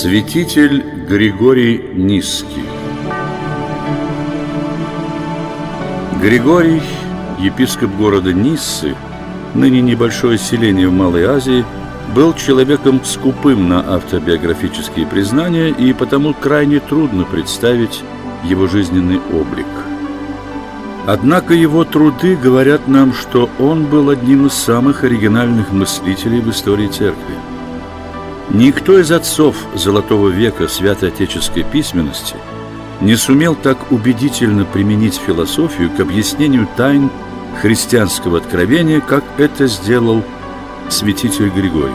Святитель Григорий Низкий Григорий, епископ города Ниссы, ныне небольшое селение в Малой Азии, был человеком скупым на автобиографические признания, и потому крайне трудно представить его жизненный облик. Однако его труды говорят нам, что он был одним из самых оригинальных мыслителей в истории церкви. Никто из отцов Золотого века святоотеческой письменности не сумел так убедительно применить философию к объяснению тайн христианского откровения, как это сделал святитель Григорий.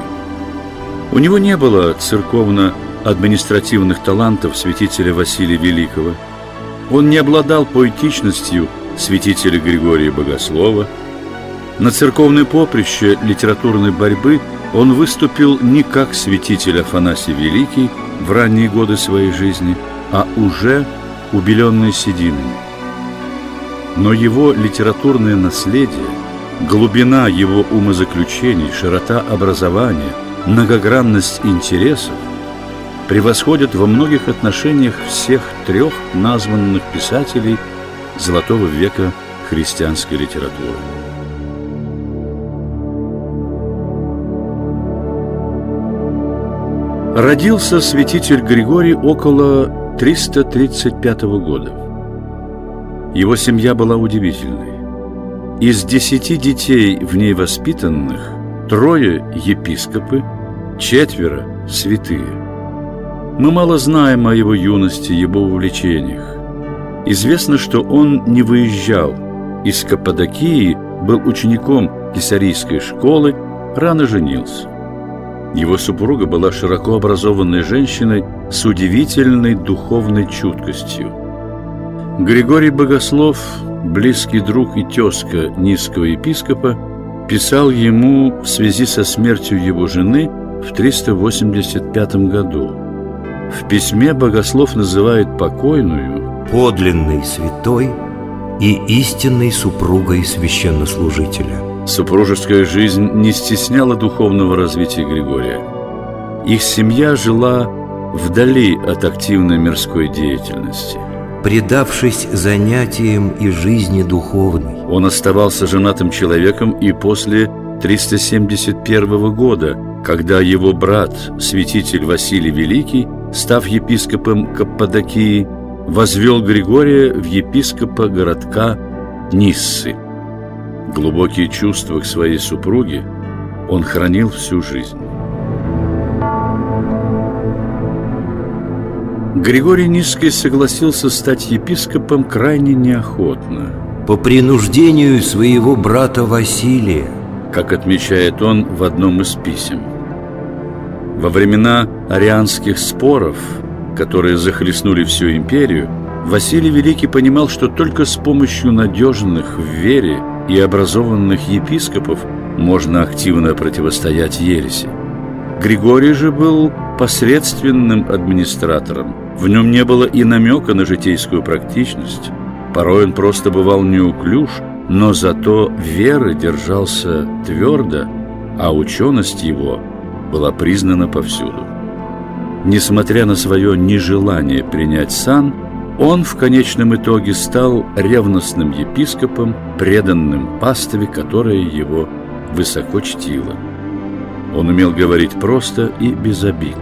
У него не было церковно-административных талантов святителя Василия Великого. Он не обладал поэтичностью святителя Григория Богослова. На церковной поприще литературной борьбы – он выступил не как святитель Афанасий Великий в ранние годы своей жизни, а уже убеленный сединами. Но его литературное наследие, глубина его умозаключений, широта образования, многогранность интересов превосходят во многих отношениях всех трех названных писателей Золотого века христианской литературы. Родился святитель Григорий около 335 года. Его семья была удивительной. Из десяти детей в ней воспитанных трое епископы, четверо святые. Мы мало знаем о его юности, его увлечениях. Известно, что он не выезжал из Каппадокии, был учеником Кесарийской школы, рано женился. Его супруга была широко образованной женщиной с удивительной духовной чуткостью. Григорий Богослов, близкий друг и тезка низкого епископа, писал ему в связи со смертью его жены в 385 году. В письме Богослов называет покойную подлинной святой и истинной супругой священнослужителя – Супружеская жизнь не стесняла духовного развития Григория. Их семья жила вдали от активной мирской деятельности. Предавшись занятиям и жизни духовной. Он оставался женатым человеком и после 371 года, когда его брат, святитель Василий Великий, став епископом Каппадокии, возвел Григория в епископа городка Ниссы. Глубокие чувства к своей супруге он хранил всю жизнь. Григорий Низкий согласился стать епископом крайне неохотно. По принуждению своего брата Василия, как отмечает он в одном из писем. Во времена арианских споров, которые захлестнули всю империю, Василий Великий понимал, что только с помощью надежных в вере и образованных епископов можно активно противостоять ереси. Григорий же был посредственным администратором. В нем не было и намека на житейскую практичность. Порой он просто бывал неуклюж, но зато веры держался твердо, а ученость его была признана повсюду. Несмотря на свое нежелание принять сан, он в конечном итоге стал ревностным епископом, преданным пастве, которая его высоко чтила. Он умел говорить просто и без обид.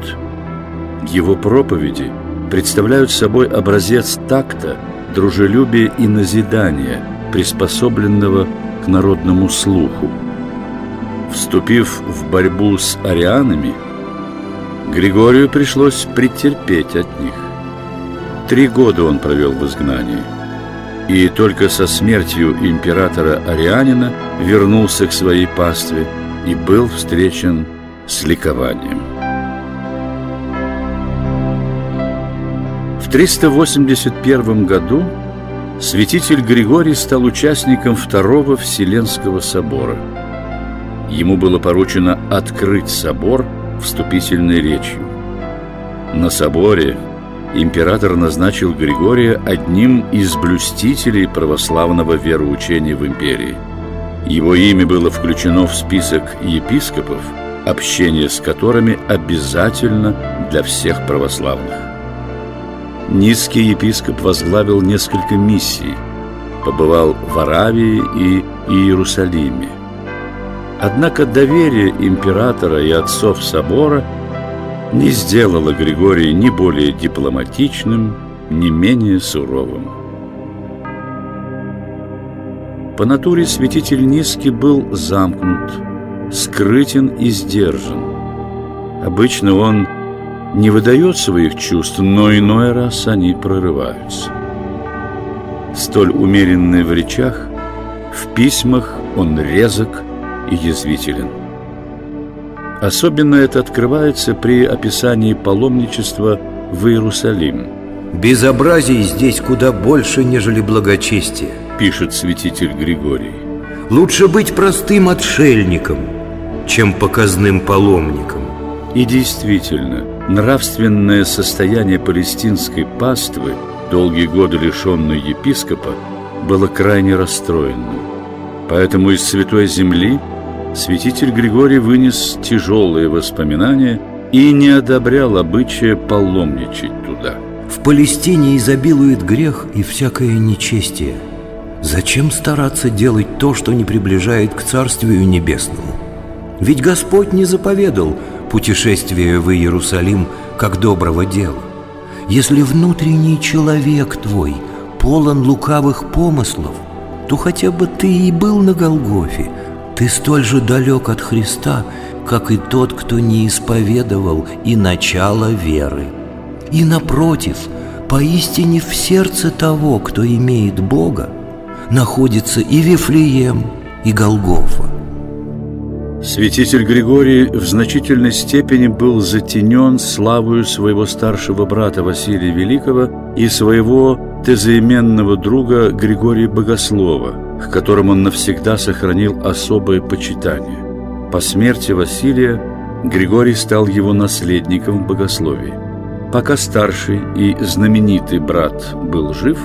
Его проповеди представляют собой образец такта, дружелюбия и назидания, приспособленного к народному слуху. Вступив в борьбу с арианами, Григорию пришлось претерпеть от них. Три года он провел в изгнании. И только со смертью императора Арианина вернулся к своей пастве и был встречен с ликованием. В 381 году святитель Григорий стал участником Второго Вселенского собора. Ему было поручено открыть собор вступительной речью. На соборе император назначил Григория одним из блюстителей православного вероучения в империи. Его имя было включено в список епископов, общение с которыми обязательно для всех православных. Низкий епископ возглавил несколько миссий, побывал в Аравии и Иерусалиме. Однако доверие императора и отцов собора не сделало Григория ни более дипломатичным, ни менее суровым. По натуре святитель Низкий был замкнут, скрытен и сдержан. Обычно он не выдает своих чувств, но иной раз они прорываются. Столь умеренный в речах, в письмах он резок и язвителен. Особенно это открывается при описании паломничества в Иерусалим. «Безобразий здесь куда больше, нежели благочестие», – пишет святитель Григорий. «Лучше быть простым отшельником, чем показным паломником». И действительно, нравственное состояние палестинской паствы, долгие годы лишенной епископа, было крайне расстроенным. Поэтому из Святой Земли святитель Григорий вынес тяжелые воспоминания и не одобрял обычая паломничать туда. В Палестине изобилует грех и всякое нечестие. Зачем стараться делать то, что не приближает к Царствию Небесному? Ведь Господь не заповедал путешествие в Иерусалим как доброго дела. Если внутренний человек твой полон лукавых помыслов, то хотя бы ты и был на Голгофе, ты столь же далек от Христа, как и тот, кто не исповедовал и начало веры. И напротив, поистине в сердце того, кто имеет Бога, находится и Вифлеем, и Голгофа. Святитель Григорий в значительной степени был затенен славою своего старшего брата Василия Великого и своего тезаименного друга Григория Богослова, к которым он навсегда сохранил особое почитание. По смерти Василия Григорий стал его наследником в богословии. Пока старший и знаменитый брат был жив,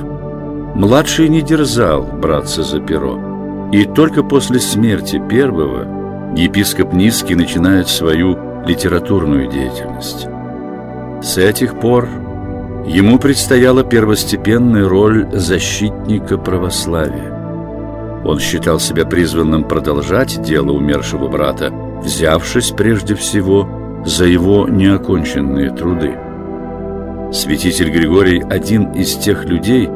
младший не дерзал браться за перо. И только после смерти первого – епископ Низкий начинает свою литературную деятельность. С этих пор ему предстояла первостепенная роль защитника православия. Он считал себя призванным продолжать дело умершего брата, взявшись прежде всего за его неоконченные труды. Святитель Григорий – один из тех людей,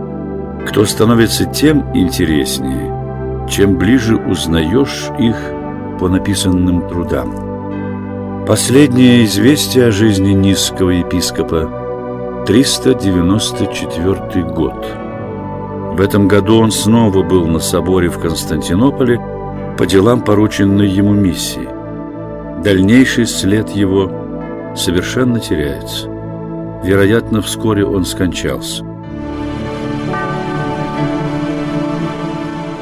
кто становится тем интереснее, чем ближе узнаешь их по написанным трудам. Последнее известие о жизни низкого епископа 394 год. В этом году он снова был на соборе в Константинополе по делам порученной ему миссии. Дальнейший след его совершенно теряется. Вероятно, вскоре он скончался.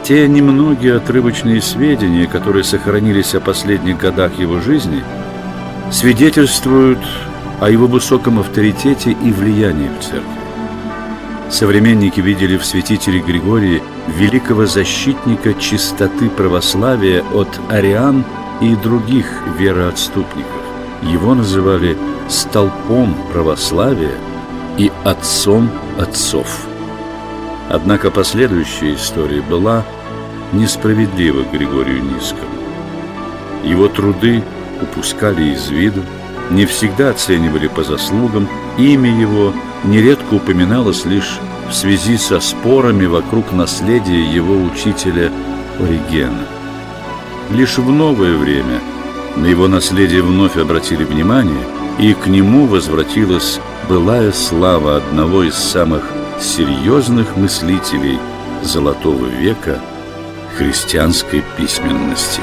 Те немногие отрывочные сведения, которые сохранились о последних годах его жизни, свидетельствуют о его высоком авторитете и влиянии в церкви. Современники видели в святителе Григории великого защитника чистоты православия от ариан и других вероотступников. Его называли «столпом православия» и «отцом отцов». Однако последующая история была несправедливо Григорию Низкому. Его труды упускали из виду, не всегда оценивали по заслугам, имя его нередко упоминалось лишь в связи со спорами вокруг наследия его учителя Оригена. Лишь в новое время на его наследие вновь обратили внимание, и к нему возвратилась былая слава одного из самых серьезных мыслителей Золотого века – христианской письменности.